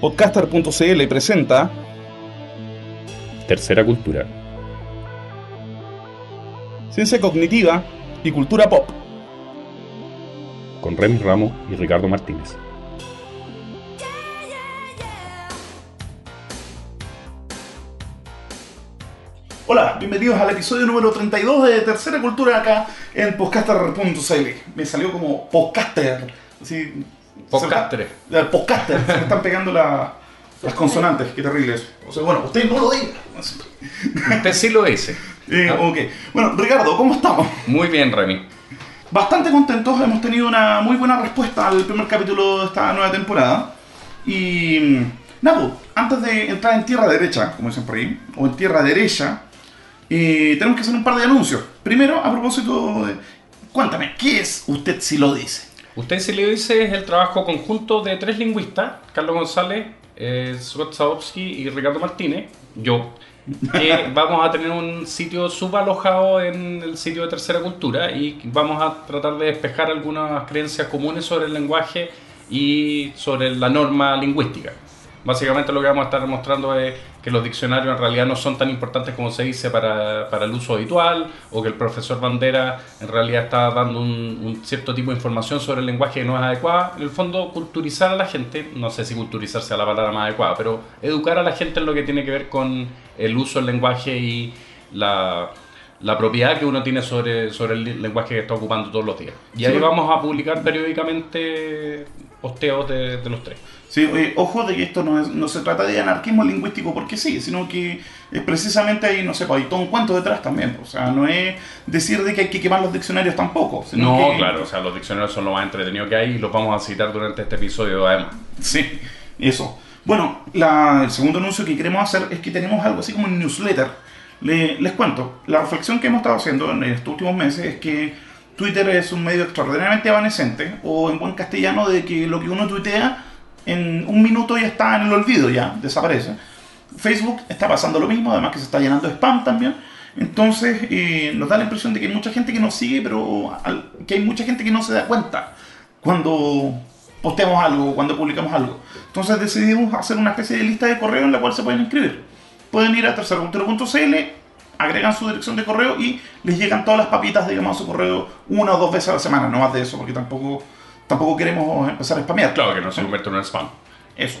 Podcaster.cl presenta Tercera Cultura. Ciencia Cognitiva y Cultura Pop. Con Remy Ramos y Ricardo Martínez. Hola, bienvenidos al episodio número 32 de Tercera Cultura acá en podcaster.cl. Me salió como podcaster. Así, Podcaster. podcaster. se me están pegando la- las consonantes. Qué terrible eso. O sea, bueno, usted no lo diga. Usted sí lo dice. Eh, Ah. ok. Bueno, Ricardo, ¿cómo estamos? Muy bien, Remy. Bastante contentos, hemos tenido una muy buena respuesta al primer capítulo de esta nueva temporada. Y mm, pues, antes de entrar en tierra derecha, como dicen por ahí, o en tierra derecha, eh, tenemos que hacer un par de anuncios. Primero, a propósito de... Cuéntame, ¿qué es usted si lo dice? Usted sí lo dice es el trabajo conjunto de tres lingüistas, Carlos González, eh, y Ricardo Martínez, yo, que vamos a tener un sitio subalojado en el sitio de Tercera Cultura y vamos a tratar de despejar algunas creencias comunes sobre el lenguaje y sobre la norma lingüística. Básicamente lo que vamos a estar mostrando es que los diccionarios en realidad no son tan importantes como se dice para, para el uso habitual o que el profesor Bandera en realidad está dando un, un cierto tipo de información sobre el lenguaje que no es adecuada. En el fondo, culturizar a la gente, no sé si culturizar sea la palabra más adecuada, pero educar a la gente en lo que tiene que ver con el uso del lenguaje y la, la propiedad que uno tiene sobre, sobre el lenguaje que está ocupando todos los días. Y ahí vamos a publicar periódicamente posteos de, de los tres. Sí, oye, ojo de que esto no, es- no se trata de anarquismo lingüístico porque sí, sino que es precisamente ahí, no sé, pues hay todo un cuento detrás también. O sea, no es decir de que hay que quemar los diccionarios tampoco. Sino No, que- claro, o sea, los diccionarios son lo más entretenido que hay y los vamos a citar durante este episodio además. Sí, eso. Bueno, la- el segundo anuncio que queremos hacer es que tenemos algo así como un newsletter. Le- les cuento, la reflexión que hemos estado haciendo en estos últimos meses es que Twitter es un medio extraordinariamente evanescente, o en buen castellano, de que lo que uno tuitea en un minuto ya está en el olvido, ya desaparece. Facebook está pasando lo mismo, además que se está llenando de spam también. Entonces eh, nos da la impresión de que hay mucha gente que nos sigue, pero que hay mucha gente que no se da cuenta cuando posteamos algo, cuando publicamos algo. Entonces decidimos hacer una especie de lista de correo en la cual se pueden inscribir. Pueden ir a tercercultura.cl, agregan su dirección de correo y les llegan todas las papitas, digamos, a su correo una o dos veces a la semana, no más de eso, porque tampoco, tampoco queremos empezar a spamear. Claro que no se convierte en un spam. Eso.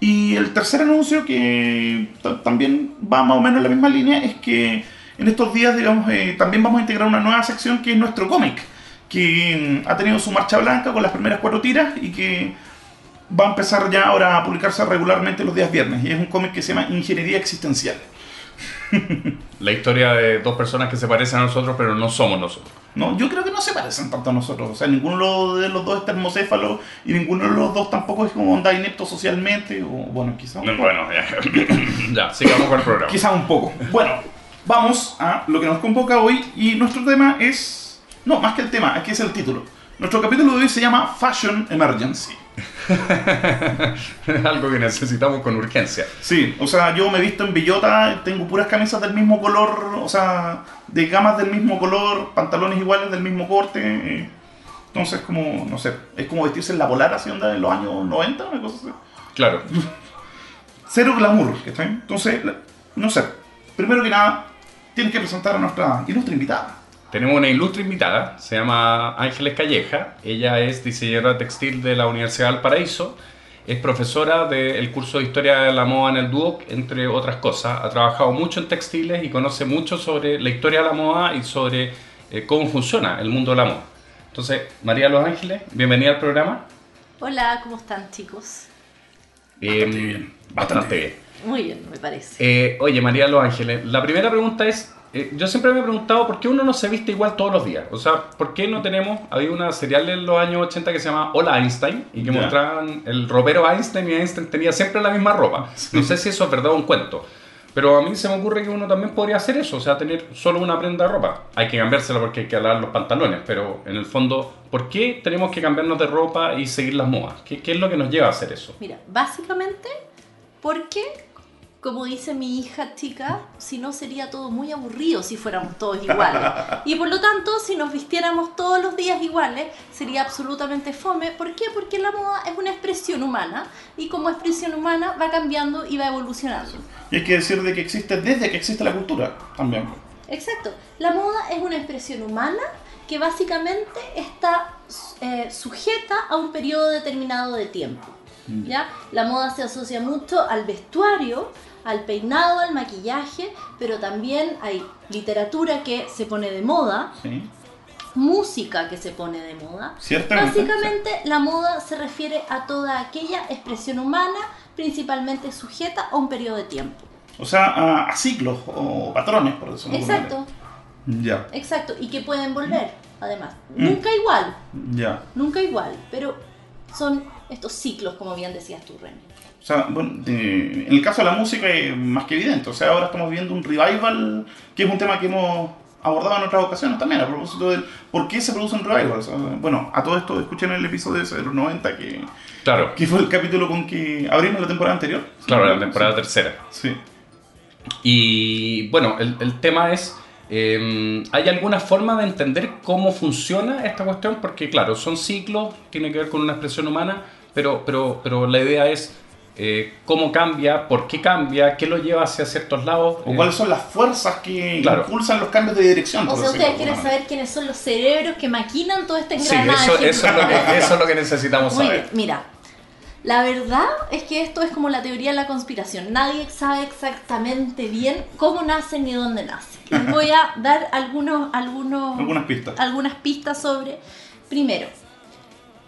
Y el tercer anuncio, que ta- también va más o menos en la misma línea, es que en estos días, digamos, eh, también vamos a integrar una nueva sección que es nuestro cómic, que mm, ha tenido su marcha blanca con las primeras cuatro tiras y que va a empezar ya ahora a publicarse regularmente los días viernes. Y es un cómic que se llama Ingeniería Existencial. La historia de dos personas que se parecen a nosotros, pero no somos nosotros. No, yo creo que no se parecen tanto a nosotros. O sea, ninguno de los dos es termocéfalo y ninguno de los dos tampoco es como onda inepto socialmente. O bueno, un poco. Bueno, ya, ya sigamos con el programa. Quizá un poco. Bueno, vamos a lo que nos convoca hoy y nuestro tema es... No, más que el tema, aquí es el título. Nuestro capítulo de hoy se llama Fashion Emergency. Algo que necesitamos con urgencia. Sí, o sea, yo me he visto en bellota, tengo puras camisas del mismo color, o sea, de gamas del mismo color, pantalones iguales del mismo corte. eh. Entonces, como, no sé, es como vestirse en la polar así onda en los años 90, una cosa así. Claro. Cero glamour, ¿está bien? Entonces, no sé, primero que nada, tienes que presentar a nuestra ilustre invitada. Tenemos una ilustre invitada, se llama Ángeles Calleja. Ella es diseñadora textil de la Universidad del Paraíso. Es profesora del curso de Historia de la Moda en el Duoc, entre otras cosas. Ha trabajado mucho en textiles y conoce mucho sobre la historia de la moda y sobre eh, cómo funciona el mundo de la moda. Entonces, María Los Ángeles, bienvenida al programa. Hola, ¿cómo están chicos? Bastante Eh, bien, Bastante bien. Muy bien, me parece. Eh, oye, María Los Ángeles, la primera pregunta es, eh, yo siempre me he preguntado por qué uno no se viste igual todos los días. O sea, ¿por qué no tenemos, había una serial en los años 80 que se llama Hola Einstein y que mostraban el ropero Einstein y Einstein tenía siempre la misma ropa. No sé si eso es verdad o un cuento. Pero a mí se me ocurre que uno también podría hacer eso, o sea, tener solo una prenda de ropa. Hay que cambiársela porque hay que alar los pantalones, pero en el fondo, ¿por qué tenemos que cambiarnos de ropa y seguir las modas? ¿Qué, qué es lo que nos lleva a hacer eso? Mira, básicamente porque como dice mi hija chica, si no sería todo muy aburrido si fuéramos todos iguales. Y por lo tanto, si nos vistiéramos todos los días iguales, sería absolutamente fome. ¿Por qué? Porque la moda es una expresión humana y como expresión humana va cambiando y va evolucionando. Y hay que decir de que existe desde que existe la cultura también. Exacto. La moda es una expresión humana que básicamente está eh, sujeta a un periodo determinado de tiempo. ¿ya? La moda se asocia mucho al vestuario, al peinado, al maquillaje, pero también hay literatura que se pone de moda, Sí. música que se pone de moda. Ciertamente. Básicamente la moda se refiere a toda aquella expresión humana, principalmente sujeta a un periodo de tiempo. O sea, a, a ciclos o patrones, por decirlo Exacto, manera. exacto, y que pueden volver, además. Mm. Nunca igual, Ya, ya. nunca igual, pero son estos ciclos, como bien decías tú, René. O sea, bueno, de- en el caso de la música es más que evidente. O sea, ahora estamos viendo un revival, que es un tema que hemos abordado en otras ocasiones también, a propósito del por qué se producen revivals. O sea, bueno, a todo esto escuchen el episodio de los 90, que, Claro, que fue el capítulo con que abrimos la temporada anterior. claro, la temporada tercera. Sí. Y bueno, el, el tema es, eh, ¿hay alguna forma de entender cómo funciona esta cuestión? Porque claro, son ciclos, tiene que ver con una expresión humana, pero, pero, pero la idea es eh, cómo cambia, por qué cambia, qué lo lleva hacia ciertos lados. O eh, cuáles son las fuerzas que Claro. impulsan los cambios de dirección. O sea, ustedes quieren saber quiénes son los cerebros que maquinan todo este Sí, engranaje. eso, eso, es lo que, eso es lo que necesitamos Muy saber. bien, mira. La verdad es que esto es como la teoría de la conspiración. Nadie sabe exactamente bien cómo nace ni dónde nace. Les voy a dar algunos, algunos, Algunas pistas. algunas pistas sobre, primero,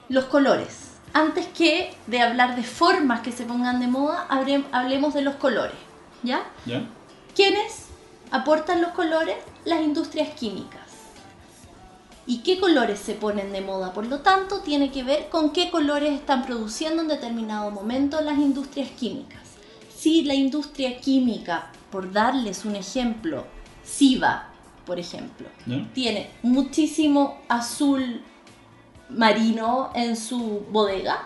los colores. Antes que de hablar de formas que se pongan de moda, hablemos de los colores. ¿Ya? ¿Ya? ¿Quiénes aportan los colores? Las industrias químicas. ¿Y qué colores se ponen de moda? Por lo tanto, tiene que ver con qué colores están produciendo en determinado momento las industrias químicas. Si la industria química, por darles un ejemplo, SIVA, por ejemplo, ¿Ya? tiene muchísimo azul marino en su bodega,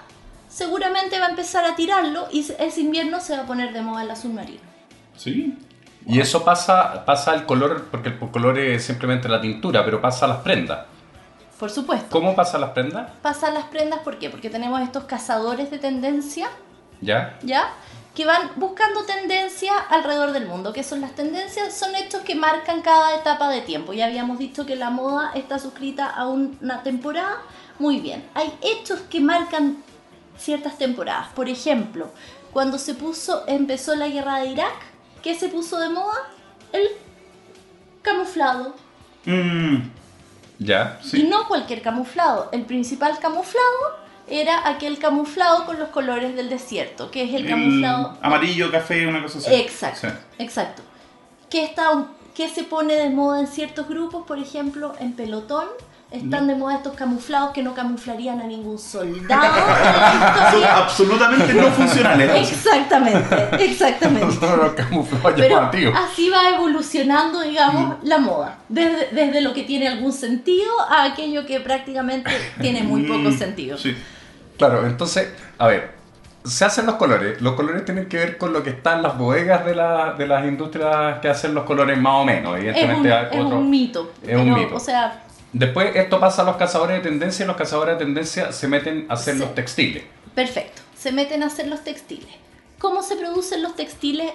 seguramente va a empezar a tirarlo y ese invierno se va a poner de moda el azul marino. Sí. Y eso pasa, pasa al color, porque el color es simplemente la tintura, pero pasa a las prendas. Por supuesto. ¿Cómo pasa a las prendas? Pasan las prendas, ¿por qué? Porque tenemos estos cazadores de tendencia, ¿Ya? ¿ya? Que van buscando tendencias alrededor del mundo. ¿Qué son las tendencias? Son hechos que marcan cada etapa de tiempo. Ya habíamos dicho que la moda está suscrita a una temporada. Muy bien. Hay hechos que marcan ciertas temporadas. Por ejemplo, cuando se puso, empezó la guerra de Irak, ¿qué se puso de moda? El camuflado. Mm, ¿Ya? sí. Y no cualquier camuflado. El principal camuflado era aquel camuflado con los colores del desierto, que es el camuflado. amarillo, café, una cosa así. Exacto, Sí. exacto. Que, está, que se pone de moda en ciertos grupos, por ejemplo, en pelotón. Están de moda estos camuflados que no camuflarían a ningún soldado. Son absolutamente no funcionales. Exactamente, exactamente. Los camuflados Pero llamativos. así va evolucionando, digamos, la moda. Desde, desde lo que tiene algún sentido a aquello que prácticamente tiene muy poco Mm, sentido. Sí. Claro, entonces, a ver, se hacen los colores. Los colores tienen que ver con lo que está en las bodegas de, la- de las industrias que hacen los colores más o menos. Es un, Evidentemente, hay es otro- un mito. es un mito. O sea, Después, esto pasa a los cazadores de tendencia y los cazadores de tendencia se meten a hacer Sí. los textiles. perfecto. Se meten a hacer los textiles. ¿Cómo se producen los textiles?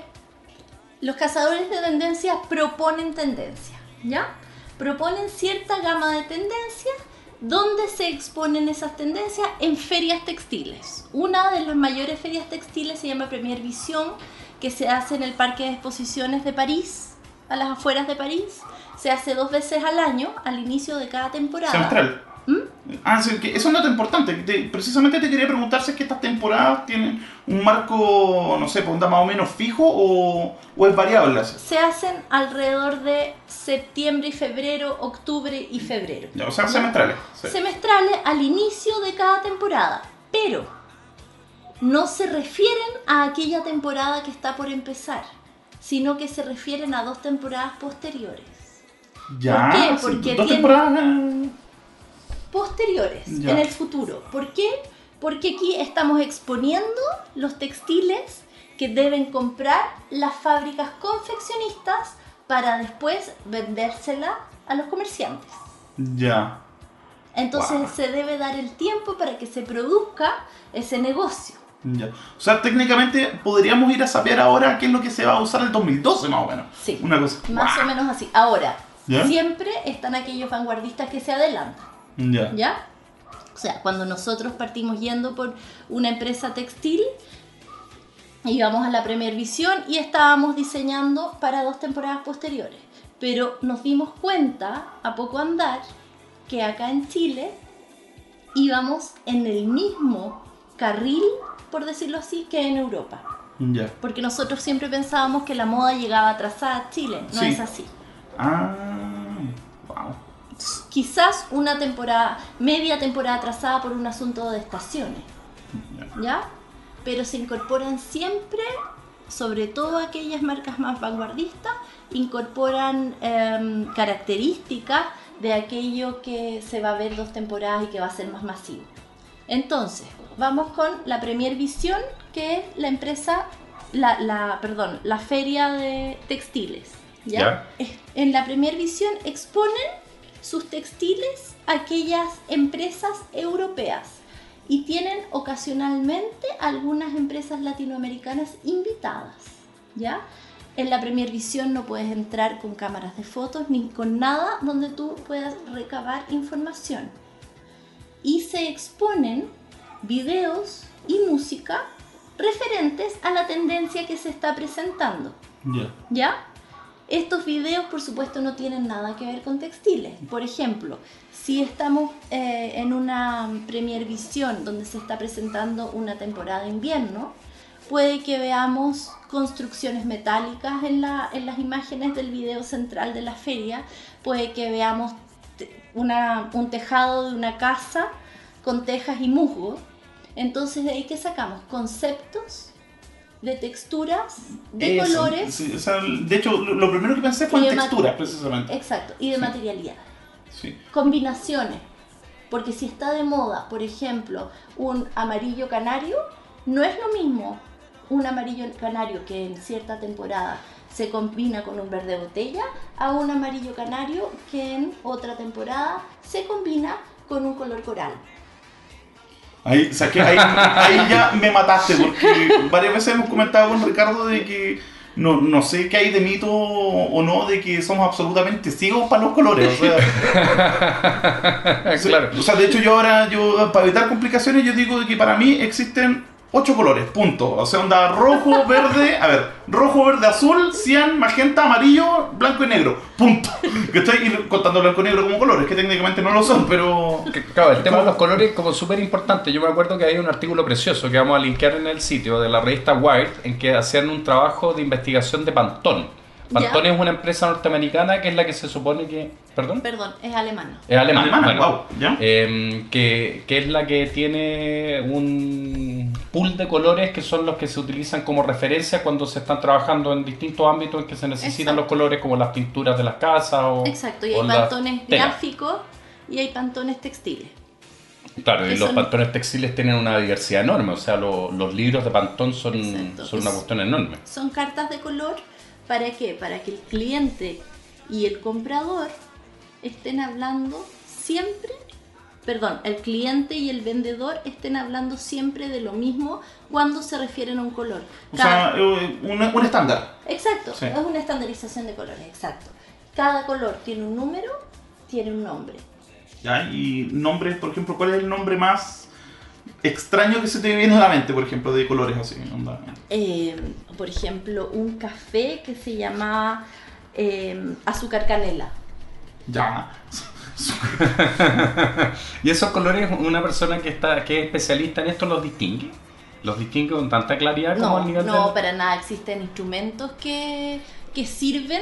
Los cazadores de tendencias proponen tendencia, ¿ya? Proponen cierta gama de tendencias ¿Dónde se exponen esas tendencias? En ferias textiles. Una de las mayores ferias textiles se llama Premier Vision, que se hace en el Parque de Exposiciones de París, a las afueras de París. Se hace dos veces al año, al inicio de cada temporada. Semestral. ¿Mm? Ah, sí, que eso es un dato importante. Te- precisamente te quería preguntar si es que estas temporadas tienen un marco, no sé, onda más o menos fijo o, o es variable. así. Se hacen alrededor de septiembre y febrero, octubre y febrero. Ya, o sea, semestrales. sí. semestrales al inicio de cada temporada, pero no se refieren a aquella temporada que está por empezar, sino que se refieren a dos temporadas posteriores. Ya, ¿Por qué? sí, Porque dos tiene- temporadas. eh, Posteriores, Ya. en el futuro. ¿Por qué? Porque aquí estamos exponiendo los textiles que deben comprar las fábricas confeccionistas para después vendérsela a los comerciantes. Ya. Entonces Wow. se debe dar el tiempo para que se produzca ese negocio. Ya. O sea, técnicamente podríamos ir a saber ahora qué es lo que se va a usar el 2012 más o menos. Sí. Una cosa. Más o menos así. Ahora, ¿Ya? siempre están aquellos vanguardistas que se adelantan. Ya. ¿Ya? O sea, cuando nosotros partimos yendo por una empresa textil, íbamos a la Premier Visión y estábamos diseñando para dos temporadas posteriores. Pero nos dimos cuenta, a poco andar, que acá en Chile íbamos en el mismo carril, por decirlo así, que en Europa. Porque nosotros siempre pensábamos que la moda llegaba atrasada a Chile. No Sí. es así. Ah. Wow. Quizás una temporada, media temporada atrasada por un asunto de estaciones. Ya. ¿ya? Pero se incorporan siempre, sobre todo aquellas marcas más vanguardistas, incorporan em, características de aquello que se va a ver dos temporadas y que va a ser más masivo. Entonces, vamos con la Premier Visión, que es la empresa, la, la- perdón, la feria de textiles. ¿ya? En la Premier Visión exponen sus textiles a aquellas empresas europeas y tienen ocasionalmente algunas empresas latinoamericanas invitadas, ¿ya? En la Premier Visión no puedes entrar con cámaras de fotos ni con nada donde tú puedas recabar información. Y se exponen videos y música referentes a la tendencia que se está presentando. Ya. ¿Ya? Estos videos, por supuesto, no tienen nada que ver con textiles. Por ejemplo, si estamos eh, en una Premier Visión donde se está presentando una temporada de invierno, puede que veamos construcciones metálicas en, la- en las imágenes del video central de la feria, puede que veamos una- un tejado de una casa con tejas y musgo. Entonces, de ahí que sacamos conceptos de texturas, de Eso, colores. sí, o sea, de hecho, lo, lo primero que pensé fue en de mat- textura, precisamente. Exacto, y de Sí. Sí. Combinaciones. Porque si está de moda, por ejemplo, un amarillo canario, no es lo mismo un amarillo canario que en cierta temporada se combina con un verde botella a un amarillo canario que en otra temporada se combina con un color coral. Ahí, o sea, que ahí, ahí ya me mataste, porque varias veces hemos comentado con Ricardo de que no, no sé qué hay de mito o no de que somos absolutamente ciegos para los colores. O sea, claro. o sea, de hecho yo ahora, yo para evitar complicaciones, yo digo que para mí existen ocho colores, punto. O sea, onda rojo, verde, a ver, rojo, verde, azul, cian, magenta, amarillo, blanco y negro, punto. Que estoy contando blanco y negro como colores, que técnicamente no lo son, pero... Claro, el tema de los colores como súper importante. Yo me acuerdo que hay un artículo precioso que vamos a linkear en el sitio de la revista Wired en que hacían un trabajo de investigación de Pantone. Pantone es una empresa norteamericana que es la que se supone que... ¿Perdón? Perdón, es alemán. Es alemana. Alemana, bueno. wow, ¿ya? Eh, que, que es la que tiene un pool de colores que son los que se utilizan como referencia cuando se están trabajando en distintos ámbitos en que se necesitan Exacto. los colores como las pinturas de las casas o Exacto, y hay pantones gráficos y hay pantones textiles. Claro, y los son- pantones textiles tienen una diversidad enorme, o sea, lo- los libros de pantón son, Exacto. son una Es- cuestión enorme. Son cartas de color para qué? Para que el cliente y el comprador estén hablando siempre, perdón, el cliente y el vendedor estén hablando siempre de lo mismo cuando se refieren a un color. O sea, eh, un, un estándar. exacto, sí. es una estandarización de colores, exacto. Cada color tiene un número, tiene un nombre. ¿ya? Y nombres, por ejemplo, ¿cuál es el nombre más extraño que se te viene a la mente, por ejemplo, de colores así? onda? Eh, por ejemplo, un café que se llama eh, azúcar canela. Ya. ¿Y esos colores, una persona que está que es especialista en esto los distingue? ¿Los distingue con tanta claridad como No, al nivel no, del- para nada. Existen instrumentos que, que sirven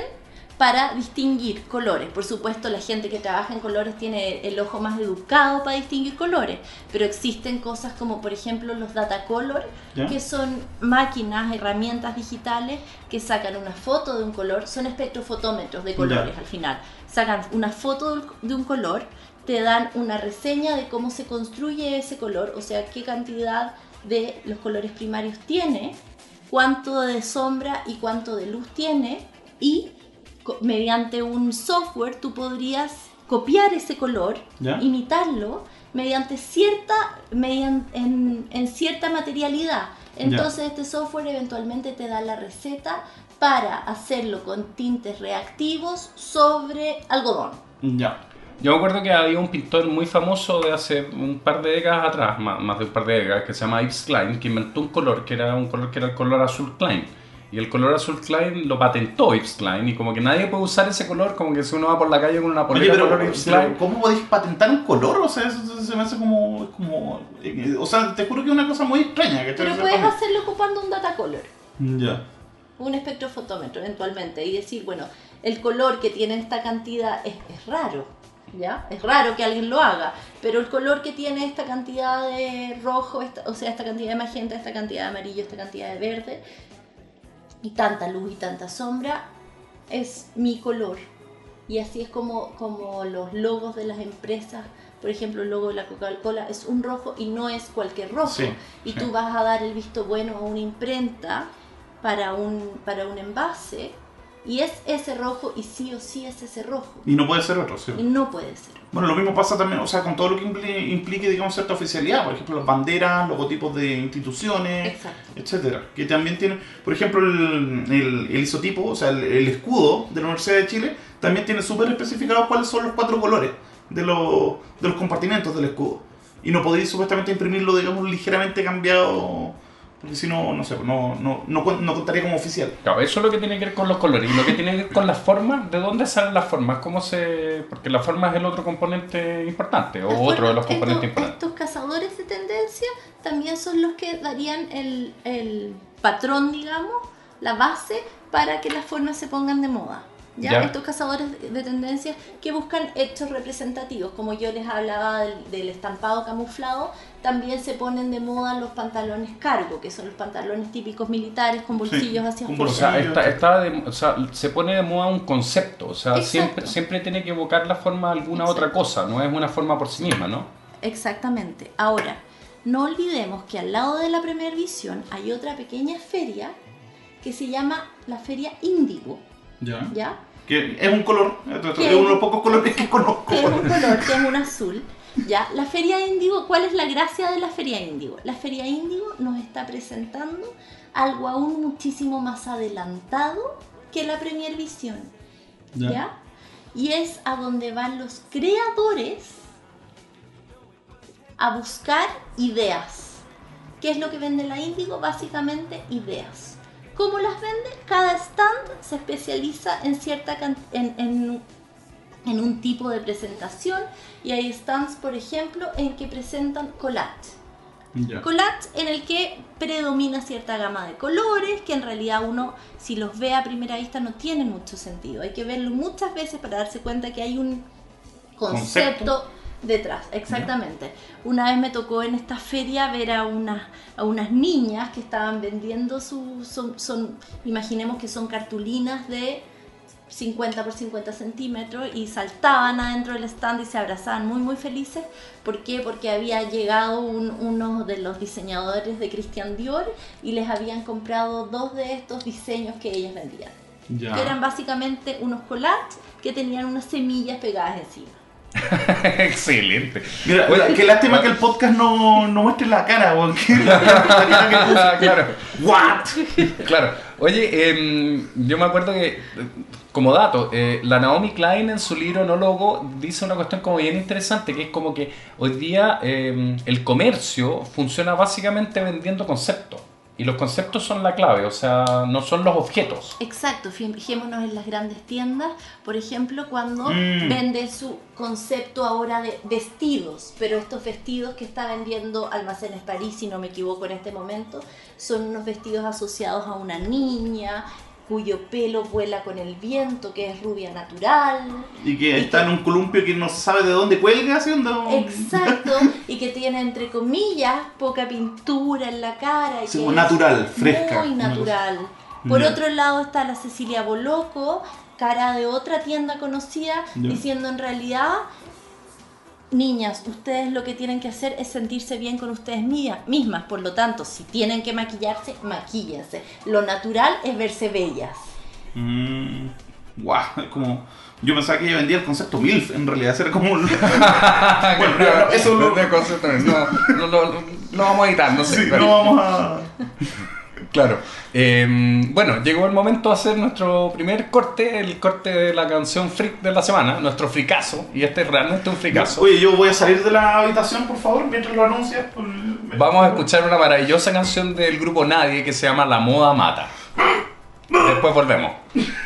para distinguir colores. Por supuesto, la gente que trabaja en colores tiene el ojo más educado para distinguir colores, pero existen cosas como, por ejemplo, los data color, que son máquinas, herramientas digitales que sacan una foto de un color, son espectrofotómetros de colores al final. Sacan una foto de un color, te dan una reseña de cómo se construye ese color, o sea, qué cantidad de los colores primarios tiene cuánto de sombra y cuánto de luz tiene y mediante un software tú podrías copiar ese color, ¿Ya? imitarlo mediante cierta median- en, en cierta materialidad. Entonces este software eventualmente te da la receta para hacerlo con tintes reactivos sobre algodón. Ya. Yo me acuerdo que había un pintor muy famoso de hace un par de décadas atrás, más, más de un par de décadas, que se llama Yves Klein, que inventó un color que era un color que era el color azul Klein. Y el color azul Klein lo patentó Yves Klein y como que nadie puede usar ese color, como que si uno va por la calle con una Oye, polera pero, color Yves pero Klein. ¿cómo podéis patentar un color? O sea, eso, eso se me hace como, como... eh, O sea, te juro que es una cosa muy extraña. que Pero puedes hacerlo ocupando un data color. Ya. un espectrofotómetro eventualmente y decir, bueno, el color que tiene esta cantidad es, es raro, ¿ya? Es raro que alguien lo haga, pero el color que tiene esta cantidad de rojo, esta- o sea, esta cantidad de magenta, esta cantidad de amarillo, esta cantidad de verde, y tanta luz y tanta sombra, es mi color. Y así es como, como los logos de las empresas, por ejemplo, el logo de la Coca-Cola es un rojo y no es cualquier rojo. Sí, y sí. tú vas a dar el visto bueno a una imprenta para un, para un envase y es ese rojo y sí o sí es ese rojo. Y no puede ser otro, sí. Y no puede ser. Bueno, lo mismo pasa también, o sea, con todo lo que impli- implique, digamos, cierta oficialidad. Por ejemplo, las banderas, logotipos de instituciones, Exacto. etcétera. Que también tienen, por ejemplo, el, el- el isotipo, o sea, el, el escudo de la Universidad de Chile, también tiene súper especificados cuáles son los cuatro colores de, los de los compartimentos del escudo. Y no podéis supuestamente imprimirlo, digamos, ligeramente cambiado, porque si no, no sé, no, no, no, no contaría como oficial. Claro, eso es lo que tiene que ver con los colores y lo que tiene que ver con las formas, ¿de dónde salen las formas? ¿Cómo se...? Porque la forma es el otro componente importante, o Las otro de los componentes estos, importantes. estos cazadores de tendencia también son los que darían el, el patrón, digamos, la base para que las formas se pongan de moda. ¿ya? Ya. Estos cazadores de- de tendencias que buscan hechos representativos, como yo les hablaba del, del estampado camuflado, también se ponen de moda los pantalones cargo, que son los pantalones típicos militares con bolsillos hacia con O afuera. sea, está, está de- o sea, se pone de moda un concepto, o sea, Exacto. siempre, siempre tiene que evocar la forma de alguna Exacto. otra cosa, no es una forma por sí misma, ¿no? Exactamente. Ahora, no olvidemos que al lado de la Premier Visión hay otra pequeña feria que se llama la Feria Índigo, Ya. ¿ya? Que es un color, es uno de los pocos colores que conozco. Que es un color, que es un azul, ¿ya? La Feria Índigo, ¿cuál es la gracia de la Feria Índigo? La Feria Índigo nos está presentando algo aún muchísimo más adelantado que la Premier Visión, Ya. ¿ya? Y es a donde van los creadores a buscar ideas. ¿Qué es lo que vende la Índigo? Básicamente ideas. ¿Cómo las vende? Cada stand se especializa en cierta en, en- en un tipo de presentación y hay stands, por ejemplo, en que presentan collage. Ya. Collage en el que predomina cierta gama de colores que en realidad uno, si los ve a primera vista, no tienen mucho sentido. Hay que verlo muchas veces para darse cuenta que hay un concepto, Concepto. detrás. Exactamente. Una vez me tocó en esta feria ver a unas, a unas niñas que estaban vendiendo su, son, son, imaginemos que son cartulinas de 50 por 50 centímetros y saltaban adentro del stand y se abrazaban muy muy felices. ¿Por qué? Porque había llegado un- uno de los diseñadores de Christian Dior y les habían comprado dos de estos diseños que ellas vendían. Ya. Que eran básicamente unos collages que tenían unas semillas pegadas encima. Excelente. Mira, Oye, qué lástima que el podcast no, no muestre la cara. Ah, claro. ¿What? Claro. Oye, em, yo me acuerdo que, eh, como dato, eh, la Naomi Klein en su libro No Logo dice una cuestión como bien interesante, que es como que hoy día em, el comercio funciona básicamente vendiendo conceptos. Y los conceptos son la clave, o sea, no son los objetos. Exacto, fijémonos en las grandes tiendas, por ejemplo, cuando Mm. vende su concepto ahora de vestidos, pero estos vestidos que está vendiendo Almacenes París, si no me equivoco en este momento, son unos vestidos asociados a una niña cuyo pelo vuela con el viento, que es rubia natural. Y que está en un columpio que no sabe de dónde cuelga haciendo. Exacto, y que tiene entre comillas poca pintura en la cara. y Sí, que como es natural, fresca. Muy natural. Por Ya. otro lado está la Cecilia Boloco, cara de otra tienda conocida, diciendo en realidad niñas, ustedes lo que tienen que hacer es sentirse bien con ustedes mi- mismas. Por lo tanto, si tienen que maquillarse, maquíllense. Lo natural es verse bellas. Mm, guau, es como. Yo pensaba que ella vendía el concepto MILF, en realidad era como. un- bueno, pero eso lo- no, no, no, no, no vamos a editar, no sé. sí, pero- no vamos a. Claro. Eh, bueno, llegó el momento de hacer nuestro primer corte, el corte de la canción freak de la semana, nuestro fricazo, y este es realmente un fricazo. Oye, yo voy a salir de la habitación, por favor, mientras lo anuncias. me- Vamos a escuchar una maravillosa canción del grupo Nadie que se llama La Moda Mata. Después volvemos.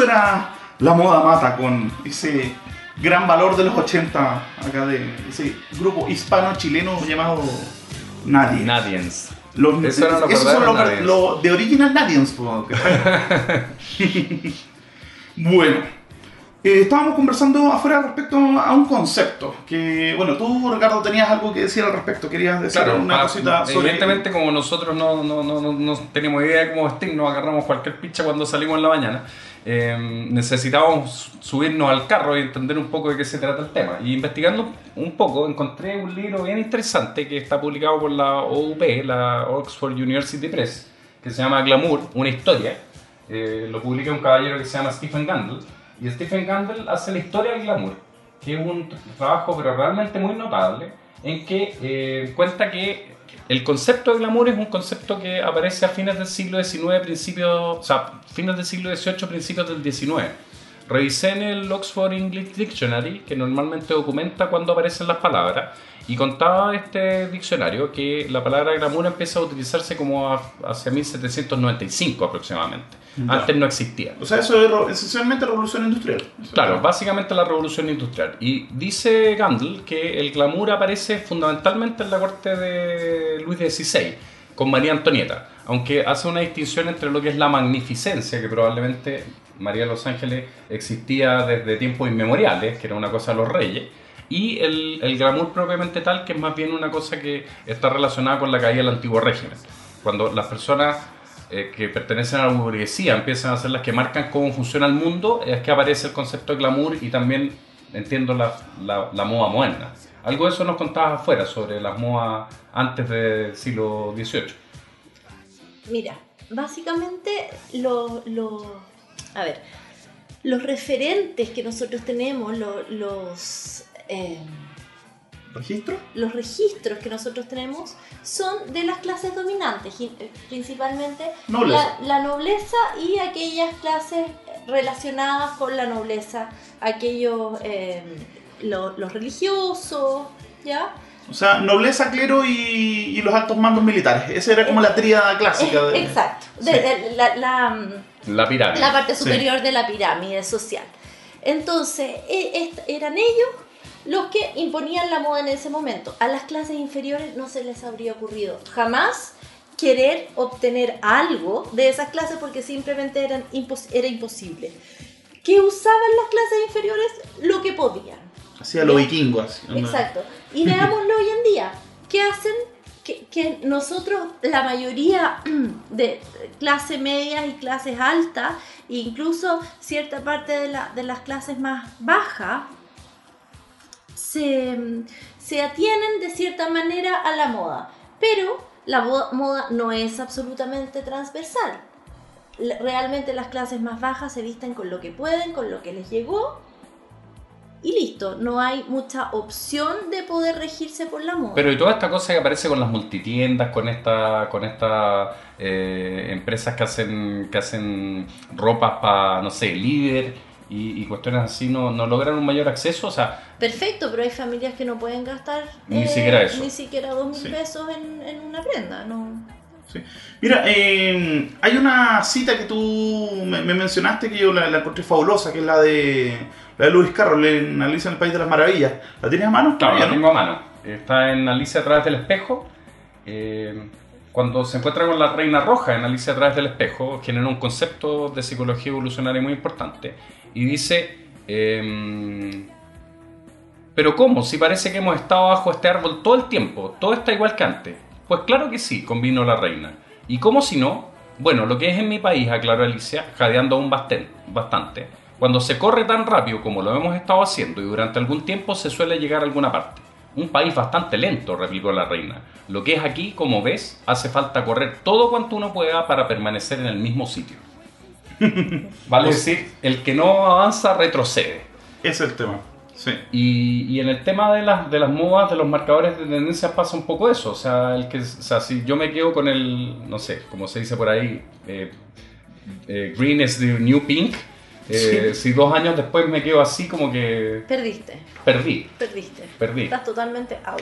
eso era la moda mata con ese gran valor de los 80 acá de ese grupo hispano-chileno llamado Nadie. Nadiens. Los, Eso eran los esos son los, Nadiens. los de Original Nadiens. bueno, eh, estábamos conversando afuera respecto a un concepto. Que, bueno, tú, Ricardo, tenías algo que decir al respecto. Querías decir Claro, una ah, cosita sobre. evidentemente como nosotros no, no, no, no, no tenemos idea de cómo vestir, nos agarramos cualquier picha cuando salimos en la mañana, eh, necesitábamos subirnos al carro y entender un poco de qué se trata el tema. Y investigando un poco encontré un libro bien interesante que está publicado por la OUP, la Oxford University Press, que se llama Glamour, una historia. Eh, lo publica un caballero que se llama Stephen Gandel. Y Stephen Gandel hace la historia del glamour, que es un trabajo pero realmente muy notable, en que eh, cuenta que el concepto de glamour es un concepto que aparece a fines del siglo XIX, principios, o sea, fines del siglo XVIII, principios del XIX. Revisé en el Oxford English Dictionary, que normalmente documenta cuando aparecen las palabras, y contaba este diccionario que la palabra glamour empieza a utilizarse como hacia 1795 aproximadamente. Ya. Antes no existía. O sea, eso es esencialmente revolución industrial. Claro, básicamente la revolución industrial. Y dice Gandel que el glamour aparece fundamentalmente en la corte de Luis XVI, con María Antonieta, aunque hace una distinción entre lo que es la magnificencia, que probablemente María de los Ángeles existía desde tiempos inmemoriales, que era una cosa de los reyes, y el, el glamour propiamente tal, que es más bien una cosa que está relacionada con la caída del antiguo régimen. Cuando las personas eh, que pertenecen a la burguesía empiezan a ser las que marcan cómo funciona el mundo, es que aparece el concepto de glamour y también entiendo la, la- moda moderna. Algo de eso nos contabas afuera sobre las modas antes del siglo XVIII. Mira, básicamente lo, lo- a ver, los referentes que nosotros tenemos, lo- los, eh, ¿Registro? los registros que nosotros tenemos son de las clases dominantes, eh, principalmente Nobleza. La, la nobleza y aquellas clases relacionadas con la nobleza, aquellos, eh, lo- los religiosos, ¿ya? O sea, nobleza, clero y, y los altos mandos militares. Esa era como la tríada clásica. de- Exacto, de- Sí. de- la- la, mm, La pirámide. la parte Sí. superior de la pirámide social. Entonces, e- eran ellos los que imponían la moda en ese momento. A las clases inferiores no se les habría ocurrido jamás querer obtener algo de esas clases porque simplemente eran impos- era imposible. ¿Qué usaban las clases inferiores? Lo que podían. Hacía lo vikingo. Así. Exacto. Y veámoslo hoy en día. ¿Qué hacen? Que, que nosotros, la mayoría de clase media y clases altas, incluso cierta parte de, la- de las clases más bajas, se, se atienen de cierta manera a la moda. Pero la moda no es absolutamente transversal. Realmente las clases más bajas se visten con lo que pueden, con lo que les llegó y listo, no hay mucha opción de poder regirse por la moda. Pero y toda esta cosa que aparece con las multitiendas, con esta, con estas eh, empresas que hacen, que hacen ropas para, no sé, líder y, y cuestiones así, no, no logran un mayor acceso. O sea, Perfecto, pero hay familias que no pueden gastar eh, Ni siquiera eso. Ni siquiera dos mil Sí. pesos en, en una prenda, ¿no? Sí. Mira, eh, hay una cita que tú me, me mencionaste que yo la, la encontré fabulosa, que es la de, la de Lewis Carroll en Alicia en el País de las Maravillas. ¿La tienes a mano? Claro, la tengo a mano. Está en Alicia a través del espejo. Eh, cuando se encuentra con la reina roja en Alicia a través del espejo, genera un concepto de psicología evolucionaria muy importante. Y dice, em, pero ¿cómo? Si parece que hemos estado bajo este árbol todo el tiempo, todo está igual que antes. Pues claro que sí, convino la reina. ¿Y cómo si no? Bueno, lo que es en mi país, aclaró Alicia, jadeando aún bastante. Cuando se corre tan rápido como lo hemos estado haciendo y durante algún tiempo se suele llegar a alguna parte. Un país bastante lento, replicó la reina. Lo que es aquí, como ves, hace falta correr todo cuanto uno pueda para permanecer en el mismo sitio. Vale decir, el que no avanza retrocede. Ese es el tema. Sí. Y, y en el tema de las, de las modas, de los marcadores de tendencias pasa un poco eso. O sea, el que, o sea, si yo me quedo con el, no sé, como se dice por ahí, eh, eh, green is the new pink, eh, si dos años después me quedo así, como que Perdiste, perdí, perdiste. perdí. Estás totalmente out.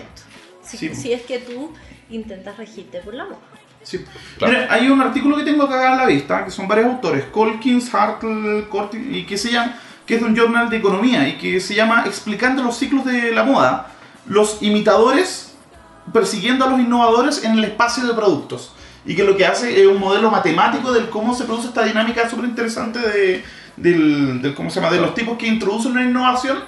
Si, Sí. si es que tú intentas regirte por la moda. Sí. Claro. Mira, hay un artículo que tengo acá a la vista, que son varios autores, Colkins, Hartle, Corti, y que se llama, que es de un journal de economía, y que se llama Explicando los ciclos de la moda, los imitadores persiguiendo a los innovadores en el espacio de productos. Y que lo que hace es un modelo matemático del cómo se produce esta dinámica súper interesante de, del, del- ¿cómo se llama? de los tipos que introducen una innovación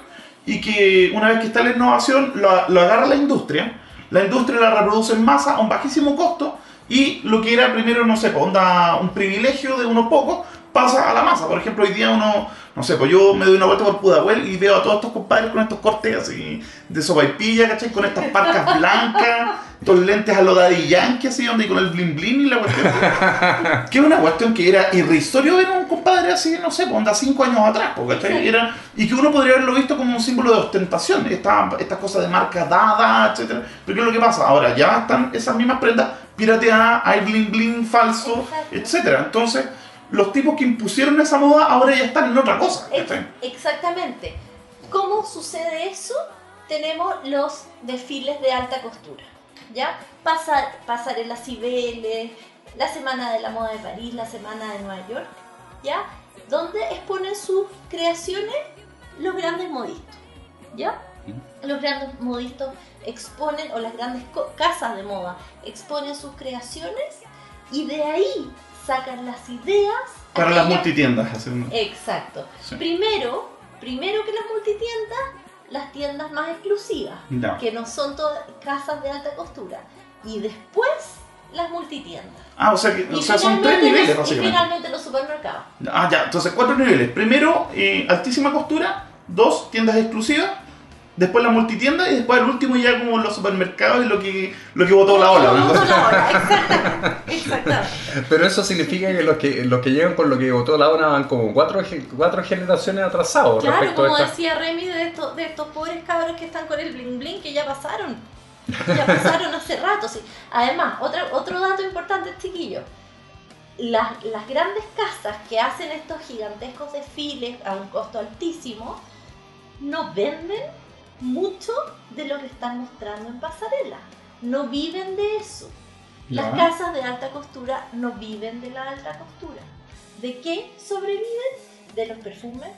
y que una vez que está la innovación lo, lo agarra la industria, la industria la reproduce en masa a un bajísimo costo y lo que era primero, no sé, onda, un privilegio de unos pocos, pasa a la masa. Por ejemplo, hoy día uno, no sé, pues yo me doy una vuelta por Pudahuel y veo a todos estos compadres con estos cortes así de sopaipilla, ¿cachai? Con estas parcas blancas, estos lentes a lo Daddy Yankee, así, donde con el blin blin y la cuestión. que es una cuestión que era irrisorio ver a un compadre así, no sé, pues onda cinco años atrás, pues, ¿cachai? Era, y que uno podría haberlo visto como un símbolo de ostentación, esta, estas cosas de marca dada, etcétera. Pero ¿qué es lo que pasa? Ahora ya están esas mismas prendas pirateadas, hay bling bling falso, etcétera. Entonces, los tipos que impusieron esa moda ahora ya están en otra cosa. Exactamente. ¿Cómo sucede eso? Tenemos los desfiles de alta costura, ¿ya? Pasar, pasarelas Cibeles, la Semana de la Moda de París, la Semana de Nueva York, ¿ya? Donde exponen sus creaciones los grandes modistas, ¿ya? Los grandes modistas exponen, o las grandes casas de moda exponen sus creaciones y de ahí sacan las ideas Para las multitiendas. ¿no? Exacto. Sí. Primero, primero que las multitiendas, las tiendas más exclusivas, Ya. que no son todas casas de alta costura. Y después, las multitiendas. Ah, o sea, que, o sea son finalmente tres niveles los- Y básicamente. finalmente los supermercados. Ah, ya, entonces cuatro niveles. Primero, eh, altísima costura. Dos, tiendas exclusivas. Después la multitienda y después el último ya como los supermercados y lo que, lo que botó la ola. Botó la ola, exactamente. exactamente. Pero eso significa que los que los que llegan con lo que votó la ONA van como cuatro, cuatro generaciones atrasados Claro, respecto a como esta. decía Remy de estos, de estos pobres cabros que están con el bling bling que ya pasaron. Ya pasaron hace rato, sí. Además, otro, otro dato importante, chiquillo. Las, las grandes casas que hacen estos gigantescos desfiles a un costo altísimo no venden mucho de lo que están mostrando en pasarela. No viven de eso. Las Ya. casas de alta costura no viven de la alta costura. ¿De qué sobreviven? De los perfumes,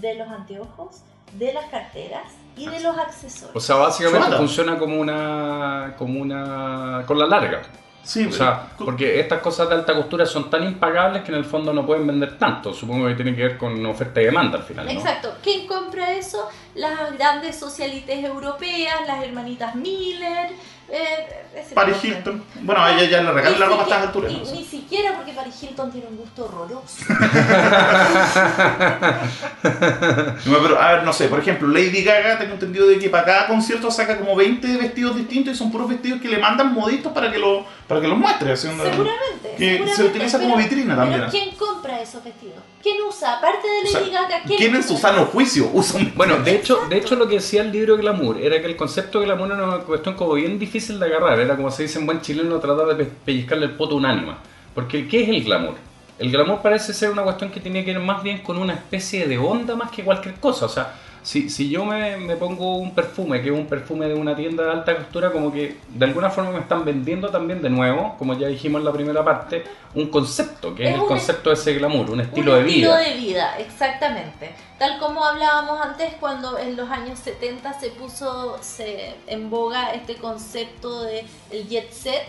de los anteojos, de las carteras y de los accesorios. O sea, básicamente funciona como una como una con la larga. Sí, O sea, pero- porque estas cosas de alta costura son tan impagables que en el fondo no pueden vender tanto. Supongo que tiene que ver con oferta y demanda al final, ¿no? Exacto. ¿Quién compra eso? Las grandes socialites europeas, las hermanitas Miller. Eh, ese Paris Hilton. Bueno, a ella ya le regalan la ropa a estas alturas. Ni siquiera porque Paris Hilton tiene un gusto horroroso. No, pero, a ver, no sé, por ejemplo, Lady Gaga, tengo entendido de que para cada concierto saca como 20 vestidos distintos y son puros vestidos que le mandan moditos para que, lo, para que los muestre. onda- Seguramente. Que se seguramente, utiliza como vitrina también. Pero ¿quién compra esos vestidos? ¿Quién usa? Aparte de O sea, Lady Gaga, ¿quién, ¿Quién en su sano juicio usa un... Bueno, de hecho, de hecho lo que decía el libro Glamour era que el concepto de glamour era una cuestión como bien difícil de agarrar. Como se dice en buen chileno, tratar de pe- pellizcarle el poto a un ánima. Porque ¿qué es el glamour? El glamour parece ser una cuestión que tiene que ver más bien con una especie de onda más que cualquier cosa. O sea, si, si yo me, me pongo un perfume, que es un perfume de una tienda de alta costura, como que de alguna forma me están vendiendo también de nuevo, como ya dijimos en la primera parte, un concepto, que es, Es el concepto de ese glamour, un estilo un de estilo vida. de vida, exactamente. Tal como hablábamos antes cuando en los años 70 se puso se, en boga este concepto de el jet set.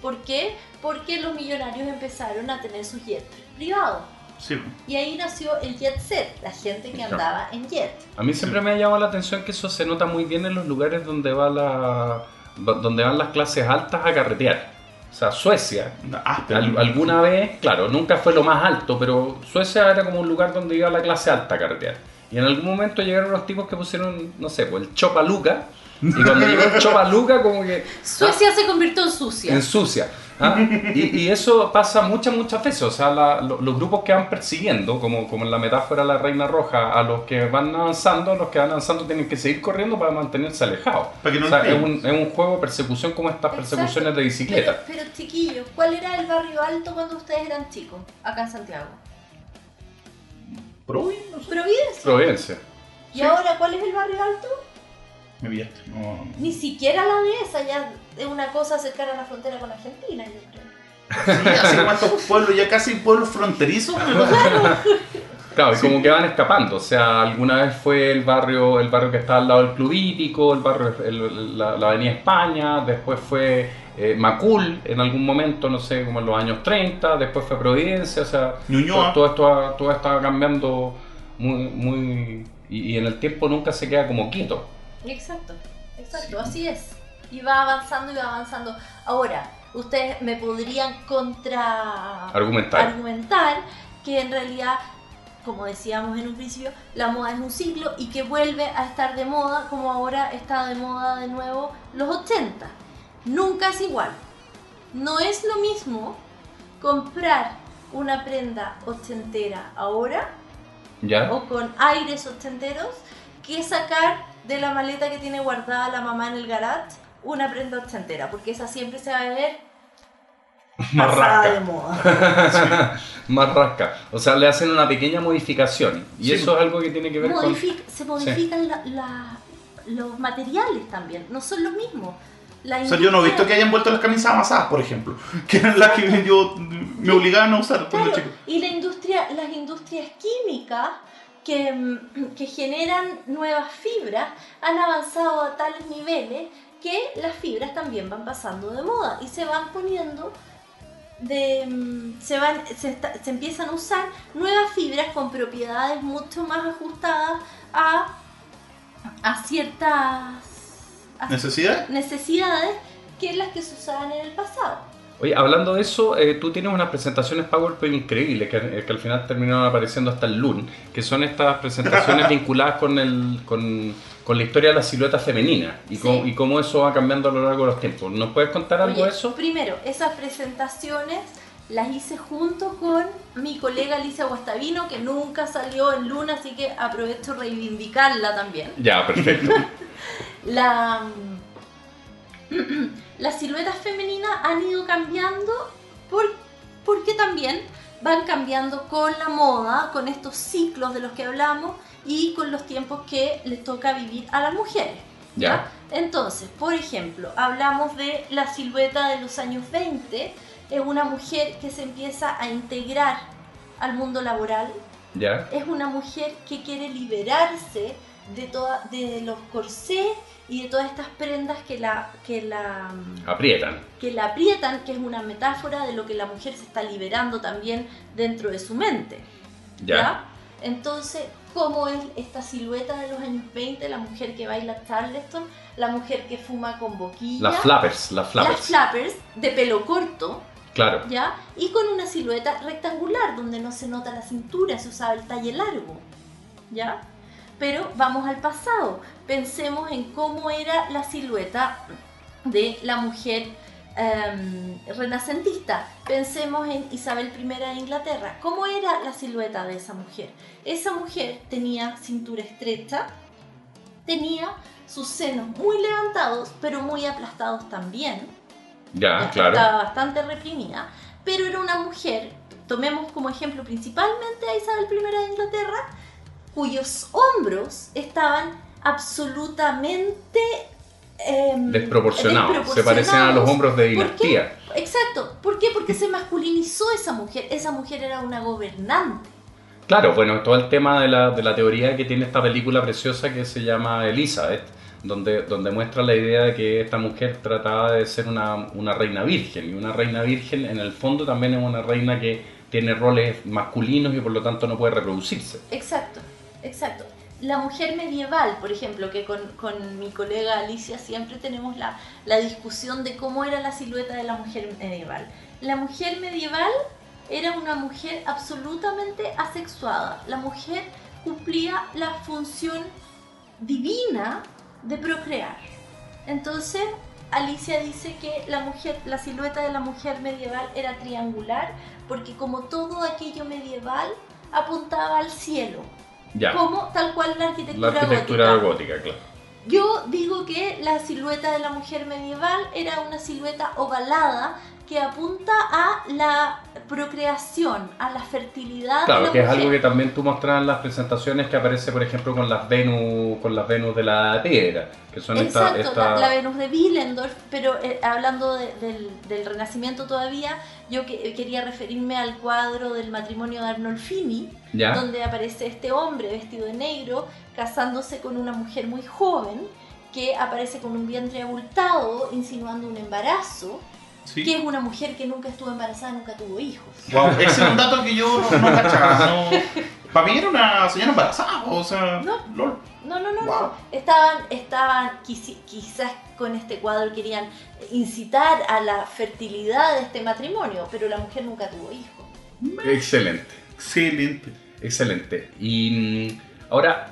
¿Por qué? Porque los millonarios empezaron a tener sus jets privados. Sí. Y ahí nació el jet set, la gente que andaba en jet. A mí siempre me ha llamado la atención que eso se nota muy bien en los lugares donde va la donde van las clases altas a carretear. O sea, Suecia, Ah, al- alguna vez, claro, nunca fue lo más alto, pero Suecia era como un lugar donde iba la clase alta a carretear. Y en algún momento llegaron unos tipos que pusieron, no sé, pues el Chopaluca. Y cuando llegó el Chopaluca, como que Suecia se convirtió en sucia. en sucia. ¿Ah? Y, y eso pasa muchas, muchas veces. O sea, la- lo- los grupos que van persiguiendo, como, como en la metáfora de la Reina Roja, a los que van avanzando, los que van avanzando tienen que seguir corriendo para mantenerse alejados. Para que no o sea, es un, es un juego de persecución como estas Exacto. persecuciones de bicicleta. Pero, pero chiquillos, ¿cuál era el barrio alto cuando ustedes eran chicos? Acá en Santiago. Provi, no sé. Providencia. Providencia. ¿Y ahora cuál es el barrio alto? Me pillaste. No. Ni siquiera la dehesa, ya es una cosa cercana a la frontera con Argentina, yo creo. Sí, hace cuántos pueblos, ya casi pueblos fronterizos. Claro, y como que van escapando. O sea, alguna vez fue el barrio, el barrio que está al lado del Club Hípico, el barrio, el- la, la Avenida España, después fue eh, Macul en algún momento, no sé, como en los años 30, después fue Providencia, o sea, Ñuñoa. todo, todo esto todo está cambiando muy, muy y, y en el tiempo nunca se queda como quieto. Exacto, exacto, así es. Y va avanzando y va avanzando. Ahora, ustedes me podrían contra Argumentar. argumentar que en realidad, como decíamos en un principio, la moda es un ciclo y que vuelve a estar de moda como ahora está de moda de nuevo los 80. Nunca es igual. No es lo mismo comprar una prenda ochentera ahora ¿Ya? o con aires ochenteros que sacar de la maleta que tiene guardada la mamá en el garage una prenda ochentera, porque esa siempre se va a ver Más rasca. de moda. Más rasca. O sea, le hacen una pequeña modificación. Y Sí. eso es algo que tiene que ver con... Modific- se modifican la- la- los materiales también, no son los mismos. La O sea, yo no he visto que hayan vuelto las camisas amasadas, por ejemplo, que eran las que yo me obligaban a usar cuando Claro, chico. y la industria, las industrias químicas que, que generan nuevas fibras han avanzado a tales niveles que las fibras también van pasando de moda y se van poniendo de se van se, se empiezan a usar nuevas fibras con propiedades mucho más ajustadas a a ciertas a ¿Necesidad? necesidades que las que se usaban en el pasado. Oye, hablando de eso, eh, tú tienes unas presentaciones PowerPoint increíbles que, eh, que al final terminaron apareciendo hasta el LUN, que son estas presentaciones vinculadas con, el, con, con la historia de la silueta femenina y, Sí. cómo, y cómo eso va cambiando a lo largo de los tiempos. ¿Nos puedes contar algo Oye, de eso? Primero, esas presentaciones las hice junto con mi colega Alicia Guastavino, que nunca salió en Luna, así que aprovecho reivindicarla también. Ya, perfecto. La, las siluetas femeninas han ido cambiando por, porque también van cambiando con la moda, con estos ciclos de los que hablamos y con los tiempos que les toca vivir a las mujeres. Ya. Entonces, por ejemplo, hablamos de la silueta de los años 20, es una mujer que se empieza a integrar al mundo laboral, Ya. es una mujer que quiere liberarse de, toda, de los corsés y de todas estas prendas que la, que, la, Aprietan. que la aprietan, que es una metáfora de lo que la mujer se está liberando también dentro de su mente. Ya. Entonces, ¿cómo es esta silueta de los años 20? La mujer que baila Charleston, la mujer que fuma con boquilla, Las flappers, las las flappers. flappers de pelo corto, Claro. ¿ya? Y con una silueta rectangular donde no se nota la cintura, se usaba el talle largo, ¿ya? Pero vamos al pasado, pensemos en cómo era la silueta de la mujer em, renacentista. Pensemos en Isabel I de Inglaterra. ¿Cómo era la silueta de esa mujer? Esa mujer tenía cintura estrecha, tenía sus senos muy levantados, pero muy aplastados también. Ya, Ya claro. Estaba bastante reprimida, pero era una mujer, tomemos como ejemplo principalmente a Isabel I de Inglaterra, cuyos hombros estaban absolutamente em, Desproporcionados. Se parecían a los hombros de ¿Por dinastía. Exacto. ¿Por qué? Porque se masculinizó esa mujer. Esa mujer era una gobernante. Claro, bueno, todo el tema de la, de la teoría que tiene esta película preciosa que se llama Elizabeth, donde, donde muestra la idea de que esta mujer trataba de ser una, una reina virgen, y una reina virgen en el fondo también es una reina que tiene roles masculinos y por lo tanto no puede reproducirse. Exacto, exacto. La mujer medieval, por ejemplo, que con, mi colega Alicia siempre tenemos la, la discusión de cómo era la silueta de la mujer medieval. La mujer medieval era una mujer absolutamente asexuada. La mujer cumplía la función divina de procrear. Entonces, Alicia dice que la mujer, la silueta de la mujer medieval era triangular porque como todo aquello medieval apuntaba al cielo, Ya, como tal cual la arquitectura, la arquitectura gótica. gótica, claro. Yo digo que la silueta de la mujer medieval era una silueta ovalada que apunta a la procreación, a la fertilidad de Claro, la que es mujer. algo que también tú mostrabas en las presentaciones que aparece, por ejemplo, con las Venus, con las Venus de la piedra, que son esta, Exacto, esta- la, la Venus de Willendorf, pero eh, hablando de- del, del Renacimiento todavía, yo que- quería referirme al cuadro del matrimonio de Arnolfini, ¿Ya? donde aparece este hombre vestido de negro casándose con una mujer muy joven que aparece con un vientre abultado, insinuando un embarazo, Sí. que es una mujer que nunca estuvo embarazada, nunca tuvo hijos. Wow, ese es un dato que yo no, no cachaba. No. Para mí era una señora embarazada, o sea, No. lol. No, no, no, Wow. no. Estaban, estaban quizás con este cuadro querían incitar a la fertilidad de este matrimonio, pero la mujer nunca tuvo hijos. Excelente. Excelente. Excelente. Y mm, ahora,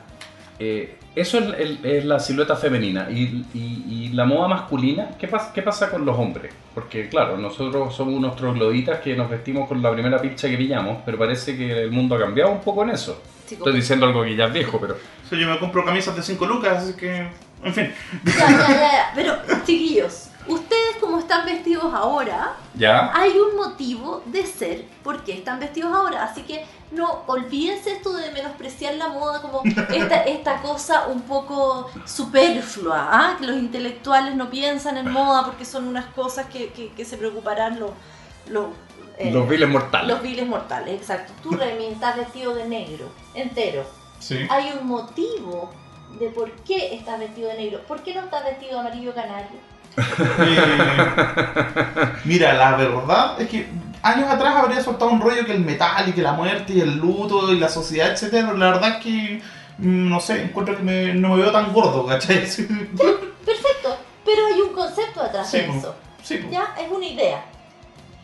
eh, eso es, el- es la silueta femenina. Y, y- y la moda masculina, ¿qué, pas- ¿qué pasa con los hombres? Porque claro, nosotros somos unos trogloditas que nos vestimos con la primera pincha que pillamos, pero parece que el mundo ha cambiado un poco en eso. Sí, Estoy diciendo algo que ya es viejo, pero... Sea, yo me compro camisas de 5 lucas, así que. En fin. Ya, ya, ya, ya. Pero, chiquillos, ustedes como están vestidos ahora, ¿Ya? hay un motivo de ser por qué están vestidos ahora. Así que no olvídense esto de menospreciar la moda como esta, esta cosa un poco superflua, ¿ah? que los intelectuales no piensan en moda porque son unas cosas que, que- que se preocuparán los, los, eh, Los viles mortales. los viles mortales. Exacto. Tú, Remy, estás vestido de negro, entero. Sí. Hay un motivo de por qué estás vestido de negro. ¿Por qué no estás vestido de amarillo canario? Eh, mira, la verdad es que años atrás habría soltado un rollo que el metal y que la muerte y el luto y la sociedad, etcétera. La verdad es que, mm, no sé, encuentro que me- no me veo tan gordo, ¿cachai? Sí, Perfecto, pero hay un concepto detrás Sí, de eso. sí. Ya, es una idea.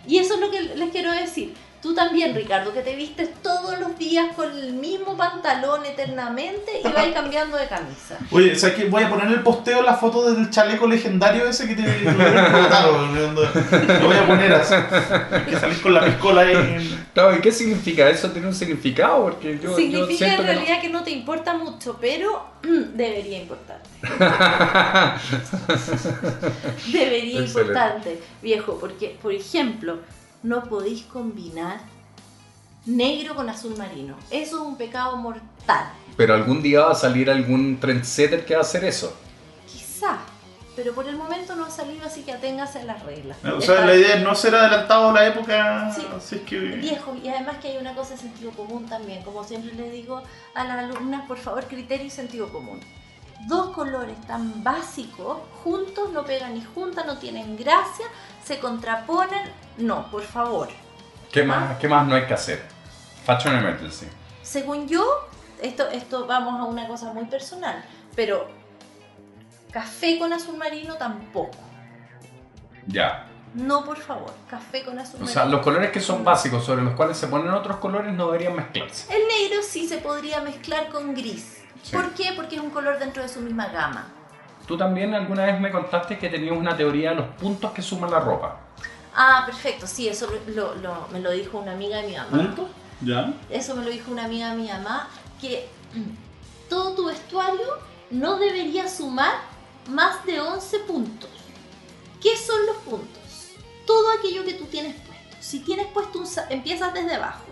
Y eso es lo que les quiero decir. Tú también, Ricardo, que te vistes todos los días con el mismo pantalón eternamente y vas cambiando de camisa. Oye, ¿sabes qué? Voy a poner en el posteo la foto del chaleco legendario ese que te botaron. Lo voy a poner así. Que salís con la piscola ahí. Claro, ¿y qué significa? ¿Eso tiene un significado? Porque yo, Significa en que no. realidad que no. te importa mucho, pero debería importarte. debería Excelente. importarte, viejo, porque, por ejemplo, no podéis combinar negro con azul marino. Eso es un pecado mortal. Pero algún día va a salir algún trendsetter que va a hacer eso. Quizá, pero por el momento no ha salido, así que aténgase a las reglas. O sea, Está- la idea es no ser adelantado a la época. Sí. Así es que. Viejo, y además que hay una cosa de sentido común también. Como siempre le digo a las alumnas, por favor, criterio y sentido común. Dos colores tan básicos, juntos no pegan ni juntas, no tienen gracia, se contraponen. No, por favor. ¿Qué más, ¿Qué más no hay que hacer? Fashion Emergency. Según yo, esto, esto vamos a una cosa muy personal, pero café con azul marino tampoco. Ya. No, por favor, café con azul O marino. sea, los colores que son básicos sobre los cuales se ponen otros colores no deberían mezclarse. El negro sí se podría mezclar con gris. Sí. ¿Por qué? Porque es un color dentro de su misma gama. Tú también alguna vez me contaste que tenías una teoría de los puntos que suman la ropa. Ah, perfecto, sí, eso lo, lo- me lo dijo una amiga de mi mamá. ¿Punto? ¿Ya? Eso me lo dijo una amiga de mi mamá, que todo tu vestuario no debería sumar más de 11 puntos. ¿Qué son los puntos? Todo aquello que tú tienes puesto. Si tienes puesto un za- empiezas desde abajo.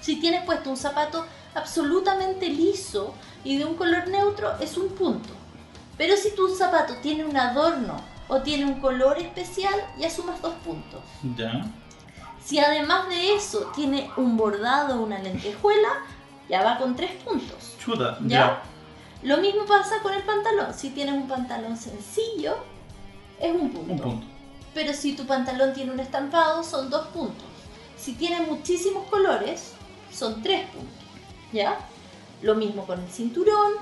Si tienes puesto un zapato absolutamente liso y de un color neutro, es un punto. Pero si tu zapato tiene un adorno o tiene un color especial, ya sumas dos puntos. Ya. Si además de eso tiene un bordado o una lentejuela, ya va con tres puntos. Chuta. ¿Ya? Lo mismo pasa con el pantalón. Si tienes un pantalón sencillo, es un punto. Un punto. Pero si tu pantalón tiene un estampado, son dos puntos. Si tiene muchísimos colores, son tres puntos. ¿Ya? Lo mismo con el cinturón,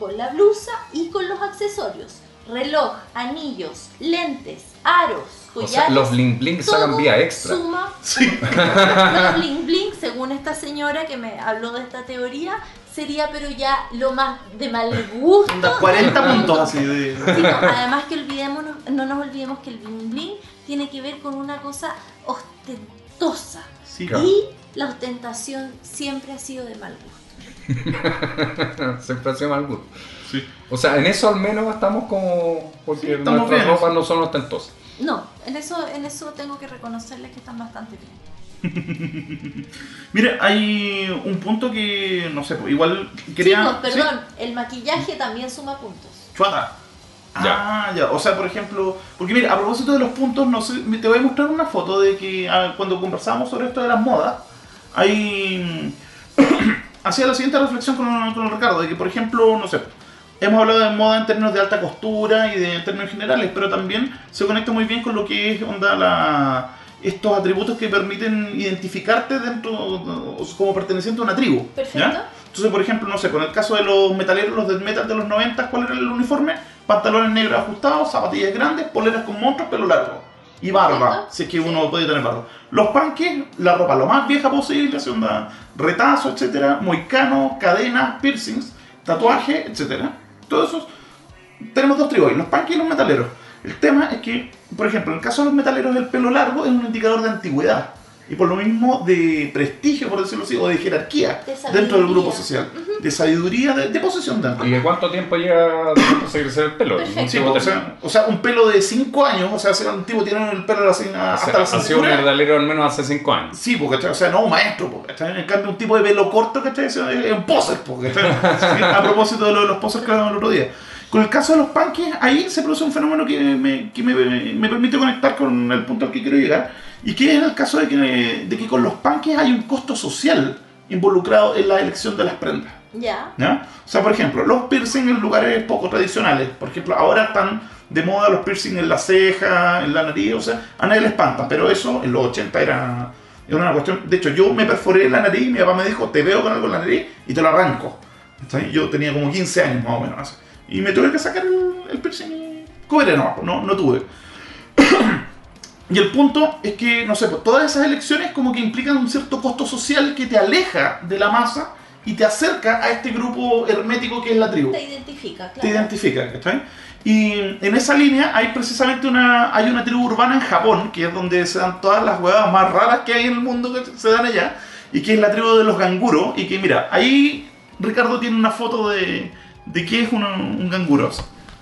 con la blusa y con los accesorios. Reloj, anillos, lentes, aros, O collares. sea, los bling bling sacan vía extra. Suma Sí. los bling bling, según esta señora que me habló de esta teoría, sería pero ya lo más de mal gusto. Onda, 40 puntos así de. Sí, no, además que olvidémonos, no nos olvidemos que el bling bling tiene que ver con una cosa ostentosa. Sí. Claro. Y la ostentación siempre ha sido de mal gusto. Siempre ha sido mal gusto. Sí. O sea, en eso al menos estamos como... Porque Sí, estamos nuestras bien. ropas no son ostentosas. No, en eso, en eso tengo que reconocerles que están bastante bien. Mira, hay un punto que, no sé, pues, igual quería... Chicos, ¿sí? perdón, el maquillaje también suma puntos. Chuata. Ah, ya. O sea, por ejemplo, porque mira, a propósito de los puntos, no sé, te voy a mostrar una foto de que ah, cuando conversábamos sobre esto de las modas, hay... hacía la siguiente reflexión con, con Ricardo, de que, por ejemplo, no sé, hemos hablado de moda en términos de alta costura y de en términos generales, pero también se conecta muy bien con lo que es onda la estos atributos que permiten identificarte dentro como perteneciente a una tribu. Perfecto. Entonces, por ejemplo, no sé, con el caso de los metaleros, los death metal de los 90, ¿cuál era el uniforme? Pantalones negros ajustados, zapatillas grandes, poleras con monstruos, pelo largo. y barba, ¿Cierto? si es que uno puede tener barba. Los panques, la ropa lo más vieja posible, así onda, retazo, etcétera, moicano, cadenas, piercings, tatuaje, etcétera. Todo eso. Tenemos dos tribus, los panques y los metaleros. El tema es que, por ejemplo, en el caso de los metaleros, el pelo largo es un indicador de antigüedad. Y por lo mismo de prestigio, por decirlo así, o de jerarquía De dentro del grupo social. De sabiduría, de, de posesión de ¿Y de cuánto tiempo llega de cuánto se crece el pelo? Sí, o sea, o sea, un pelo de 5 años, o sea, si un tipo tiene el pelo así, a- o hasta sea, la ha sido un verdadero al menos hace 5 años. Sí, porque, o sea, no un maestro, porque, en cambio un tipo de pelo corto, ¿cachai? Es es un poser, porque, a propósito de lo de los posers que hablamos el otro día. Con el caso de los panques, ahí se produce un fenómeno que me, que me, me permite conectar con el punto al que quiero llegar, y que es el caso de que, de que con los panques hay un costo social involucrado en la elección de las prendas. Ya. ¿Ya? O sea, por ejemplo, los piercing en lugares poco tradicionales. Por ejemplo, ahora están de moda los piercing en la ceja, en la nariz, o sea, a nadie le espanta, pero eso en los 80 era, era una cuestión. De hecho, yo me perforé la nariz, mi papá me dijo, te veo con algo en la nariz y te lo arranco. Yo tenía como 15 años más o menos. así. Y me tuve que sacar el, el piercing y cobré no, no, no tuve. Y el punto es que, no sé, pues, todas esas elecciones como que implican un cierto costo social que te aleja de la masa y te acerca a este grupo hermético que es la tribu. Te identifica, claro. Te identifica, ¿cachai? Y en esa línea hay precisamente una, hay una tribu urbana en Japón, que es donde se dan todas las huevas más raras que hay en el mundo que se dan allá, y que es la tribu de los ganguros, y que mira, ahí Ricardo tiene una foto de, de qué es un, un ganguro.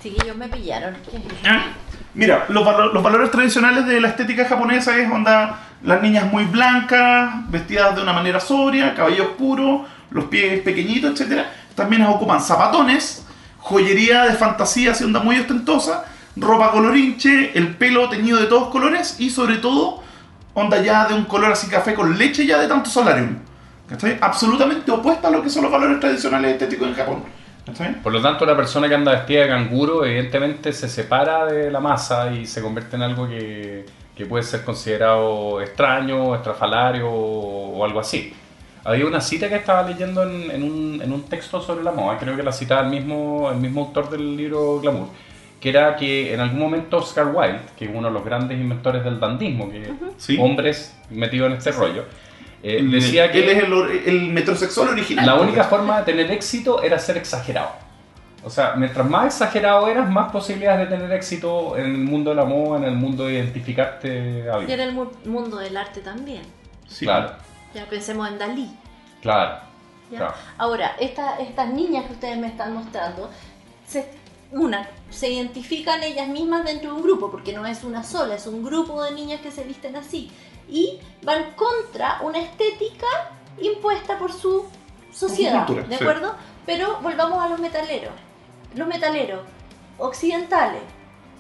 Chiquillos me pillaron. ¿Ah? Mira, los, los valores tradicionales de la estética japonesa es onda, las niñas muy blancas, vestidas de una manera sobria, cabello oscuro, los pies pequeñitos, etc. También ocupan zapatones, joyería de fantasía, así onda muy ostentosa, ropa colorinche, el pelo teñido de todos colores y sobre todo onda ya de un color así café con leche ya de tanto solarium. ¿Cachai? Absolutamente opuesta a lo que son los valores tradicionales estéticos en Japón. Por lo tanto, una persona que anda vestida de canguro, evidentemente se separa de la masa y se convierte en algo que, que puede ser considerado extraño, estrafalario o, o algo así. Había una cita que estaba leyendo en, en un, en un texto sobre la moda, creo que la citaba el mismo, el mismo autor del libro Glamour, que era que en algún momento Oscar Wilde, que es uno de los grandes inventores del dandismo, que Sí. hombres metidos en este rollo, eh, Él- decía que él es el, el metrosexual original. la única ¿cachai? forma de tener éxito era ser exagerado. O sea, mientras más exagerado eras, más posibilidades de tener éxito en el mundo de la moda, en el mundo de identificarte Y había. en el mu- mundo del arte también. Sí. Claro, Ya pensemos en Dalí. claro. Claro. Ahora, esta- estas niñas que ustedes me están mostrando, se- una, se identifican ellas mismas dentro de un grupo, porque no es una sola, es un grupo de niñas que se visten así. Y van contra una estética impuesta por su sociedad, cultura, ¿de sí. acuerdo? Pero volvamos a los metaleros. Los metaleros occidentales.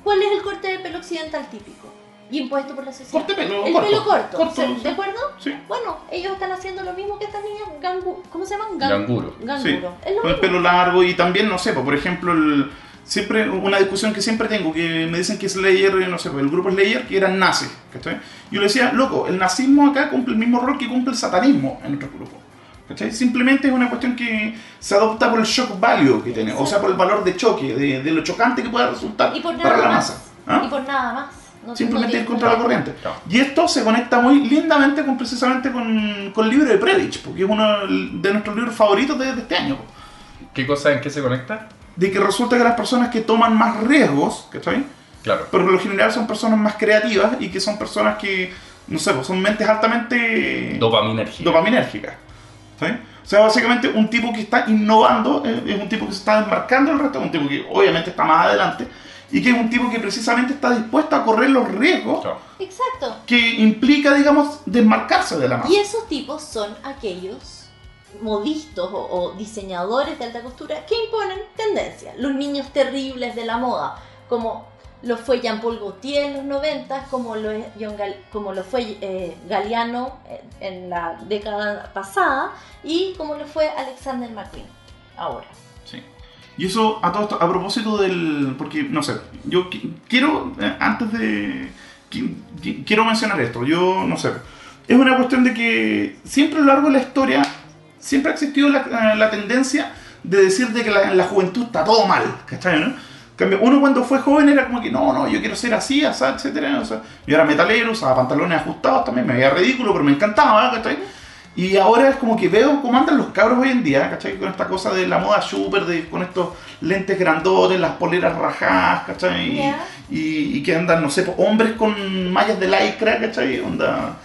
¿Cuál es el corte de pelo occidental típico? Y impuesto por la sociedad. Corte pelo el corto. pelo corto, Corto, ¿se- sí. ¿de acuerdo? Sí. Bueno, ellos están haciendo lo mismo que estas niñas gangu, ¿cómo se llaman? Ganguro. Ganguro. Sí, Es lo con el pelo largo y también, no sé, pues, por ejemplo, el- siempre una discusión que siempre tengo, que me dicen que Slayer, no sé, pues, el grupo Slayer, que eran nazis, ¿cachai? Yo le decía, loco, el nazismo acá cumple el mismo rol que cumple el satanismo en nuestro grupo. ¿cachai? Simplemente es una cuestión que se adopta por el shock value que tiene, o sea, por el valor de choque, de, de lo chocante que puede resultar Y por para la más. masa. ¿ah? Y por nada más. No- Simplemente no ir contra la corriente. Claro. Y esto se conecta muy lindamente con precisamente con, con el libro de Predich, porque es uno de nuestros libros favoritos de, de este año. ¿Qué cosa en qué se conecta? De que resulta que las personas que toman más riesgos, ¿cachai? Claro. Pero por lo general son personas más creativas y que son personas que, no sé, pues son mentes altamente Dopaminérgica. dopaminérgicas. ¿cachai? O sea, básicamente un tipo que está innovando es un tipo que se está desmarcando del resto, un tipo que obviamente está más adelante y que es un tipo que precisamente está dispuesto a correr los riesgos Claro. Exacto. que implica, digamos, desmarcarse de la masa. Y esos tipos son aquellos modistos o, diseñadores de alta costura que imponen tendencia. Los niños terribles de la moda, como lo fue Jean-Paul Gaultier en los 90, como lo, como lo fue eh, Galeano en la década pasada y como lo fue Alexander McQueen ahora. Sí. Y eso, a todo esto, a propósito del. Porque, no sé, yo qui- quiero, eh, antes de. qui- qui- quiero mencionar esto. Yo, no sé. Es una cuestión de que siempre a lo largo de la historia, siempre ha existido la, la tendencia de decir de que la, la juventud está todo mal, ¿cachai? no? cambio, uno cuando fue joven era como que no, no, yo quiero ser así, así, etcétera. O sea, yo era metalero, usaba pantalones ajustados también, me veía ridículo, pero me encantaba, ¿cachai? Y ahora es como que veo cómo andan los cabros hoy en día, ¿cachai? Con esta cosa de la moda super, de, con estos lentes grandotes, las poleras rajadas, ¿cachai? Y- Ya. Y, y que andan, no sé, hombres con mallas de lycra, ¿cachai? Onda...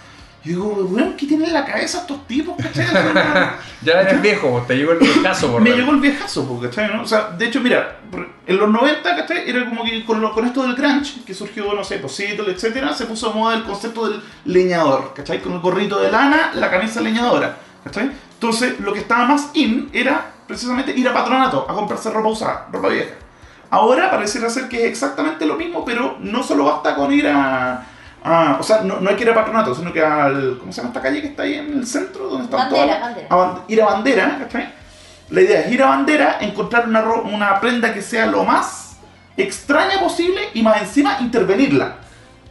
Yo digo, weón, ¿qué tienen en la cabeza estos tipos, cachai? Ya eres viejo, te llegó el viejazo por me llegó el viejazo, po, ¿cachai? ¿no? O sea, de hecho, mira, en los 90, ¿cachai? Era como que con, lo- con esto del grunge, que surgió, no sé, Seattle, etcétera, se puso de moda el concepto del leñador, ¿cachai? Con el gorrito de lana, la camisa leñadora, ¿cachai? Entonces, lo que estaba más in era precisamente ir a patronato a comprarse ropa usada, ropa vieja. Ahora pareciera ser que es exactamente lo mismo, pero no solo basta con ir a... a- o sea, no, no hay que ir a patronato, sino que al... ¿Cómo se llama esta calle que está ahí en el centro? Donde están Bandera, todas- Bandera. a ir a bandera, ¿cachai? La idea es ir a bandera, encontrar una, ro- una prenda que sea lo más extraña posible y más encima intervenirla.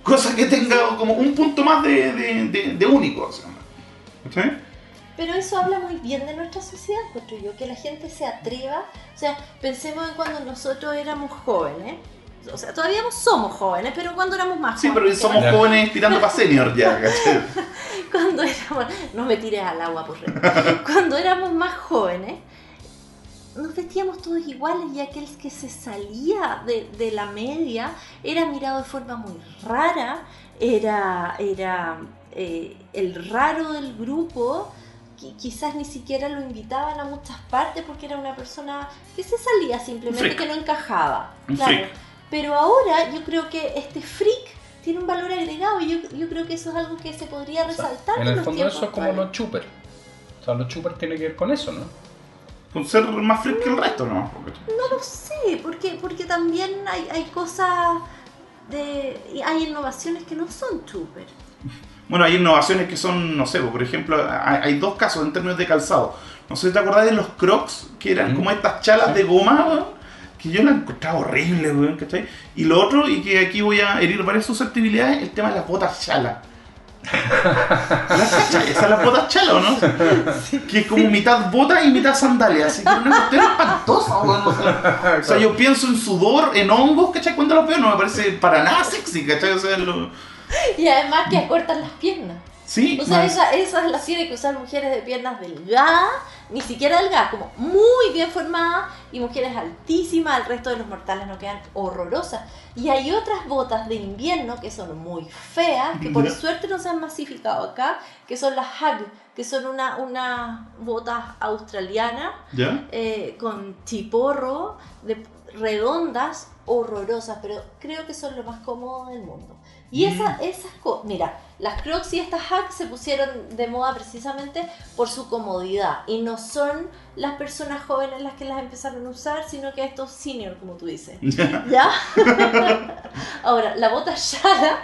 Cosa que tenga como un punto más de, de, de- de único. ¿cachai? Pero eso habla muy bien de nuestra sociedad, encuentro yo, que la gente se atreva. O sea, pensemos en cuando nosotros éramos jóvenes. O sea, todavía somos jóvenes, pero cuando éramos más Sí, pero jóvenes. somos jóvenes tirando para senior ya, ¿cachai? Cuando éramos. No me tires al agua por re- Cuando éramos más jóvenes, nos vestíamos todos iguales y aquel que se salía de, de la media era mirado de forma muy rara, era, era eh, el raro del grupo. qui- Quizás ni siquiera lo invitaban a muchas partes porque era una persona que se salía simplemente, que no encajaba. Claro. Pero ahora yo creo que este freak tiene un valor agregado y yo, yo creo que eso es algo que se podría resaltar. En el los fondo tiempos eso es como los chuper. O sea, los chuper tiene que ver con eso, ¿no? Con ser más freak que el resto, ¿no? Porque- No lo sé, porque, porque también hay, hay cosas de. hay innovaciones que no son super. Bueno, hay innovaciones que son, no sé, por ejemplo, hay, hay dos casos en términos de calzado. No sé si te acordás de los crocs, que eran Mm. como estas chalas Sí. de goma, que yo las encontraba horribles, weón, ¿cachai? Y lo otro, y que aquí voy a herir varias susceptibilidades, el tema de las botas chala. ¿Las? Esas las botas chala, ¿o no? Que es como mitad bota y mitad sandalia, así que es una cuestión espantosa, weón. O sea, o sea, yo pienso en sudor, en hongos, ¿cachai? Cuando los veo no me parece para nada sexy, ¿cachai? O sea, lo... Y además que acortan las piernas. Sí, O sea, más- esa, esa es la tiene que usar mujeres de piernas delgadas, ni siquiera delgadas, como muy bien formadas, y mujeres altísimas, el resto de los mortales no quedan horrorosas. Y hay otras botas de invierno que son muy feas, que por suerte no se han masificado acá, que son las Hag, que son una, una botas australianas eh, con chiporro, de, redondas, horrorosas, pero creo que son lo más cómodo del mundo. Y esa- esas cosas, mira, las Crocs y estas hacks se pusieron de moda precisamente por su comodidad y no son las personas jóvenes las que las empezaron a usar, sino que estos senior, como tú dices. ¿Ya? Ahora, la bota Shala,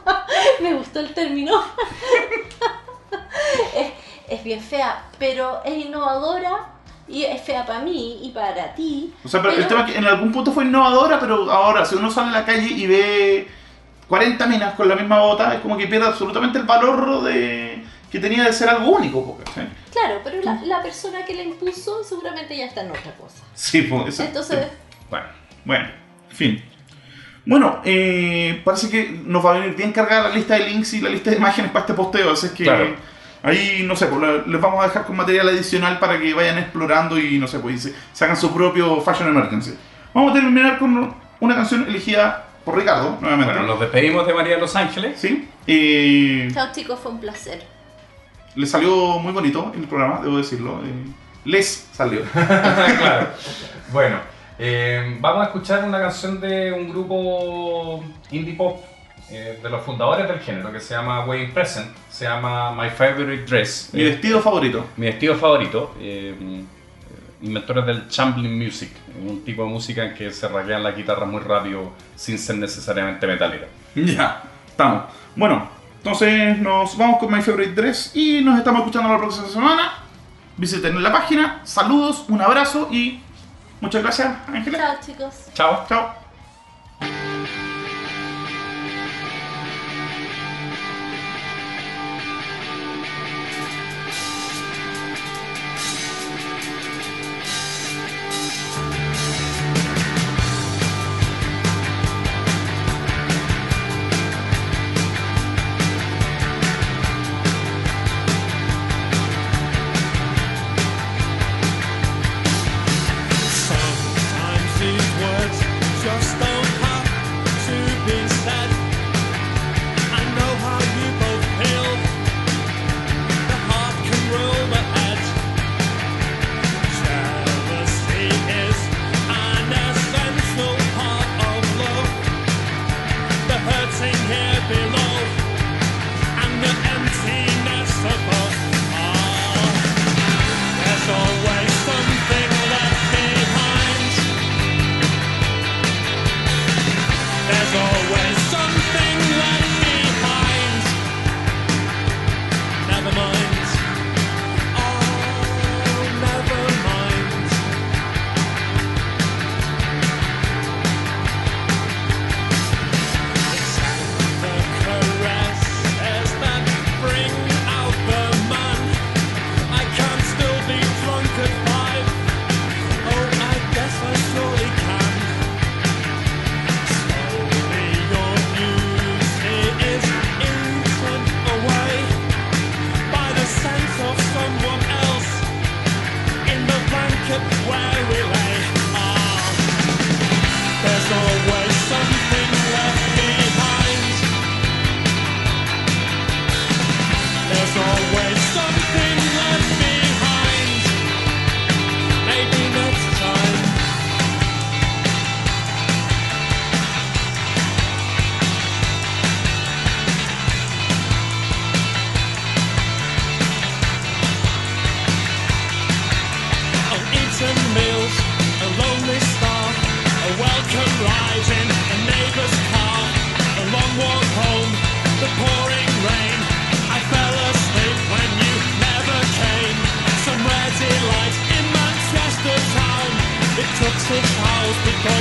me gustó el término, es, es bien fea, pero es innovadora y es fea para mí y para ti. O sea, pero, el Pero- tema es que en algún punto fue innovadora, pero ahora, si uno sale a la calle y ve 40 minas con la misma bota, es como que pierde absolutamente el valor de que tenía de ser algo único. ¿cachai? Claro, pero la, la persona que la impuso seguramente ya está en otra cosa. Sí, pues. eso- Entonces, Bueno, Bueno, en fin. Bueno, eh, parece que nos va a venir bien cargada la lista de links y la lista de imágenes para este posteo, así es que Claro. ahí, no sé, pues, les vamos a dejar con material adicional para que vayan explorando y, no sé, pues, y se, se hagan su propio Fashion Emergency. Vamos a terminar con una canción elegida por Ricardo, nuevamente. bueno, nos despedimos de María de Los Ángeles. Sí, eh, chao chicos, fue un placer. le salió muy bonito el programa, debo decirlo. eh, les salió. claro. Bueno, eh, vamos a escuchar una canción de un grupo indie pop eh, de los fundadores del género que se llama Way Present. Se llama My Favorite Dress. Mi Eh, vestido favorito. mi vestido favorito. Inventores del Champlin Music, un tipo de música en que se raquean las guitarras muy rápido sin ser necesariamente metalera. Ya, estamos. Bueno, entonces nos vamos con My Favorite Dress y nos estamos escuchando la próxima semana. Visiten la página, saludos, un abrazo y muchas gracias, Ángela. Chao chicos. Chao. Chao. house because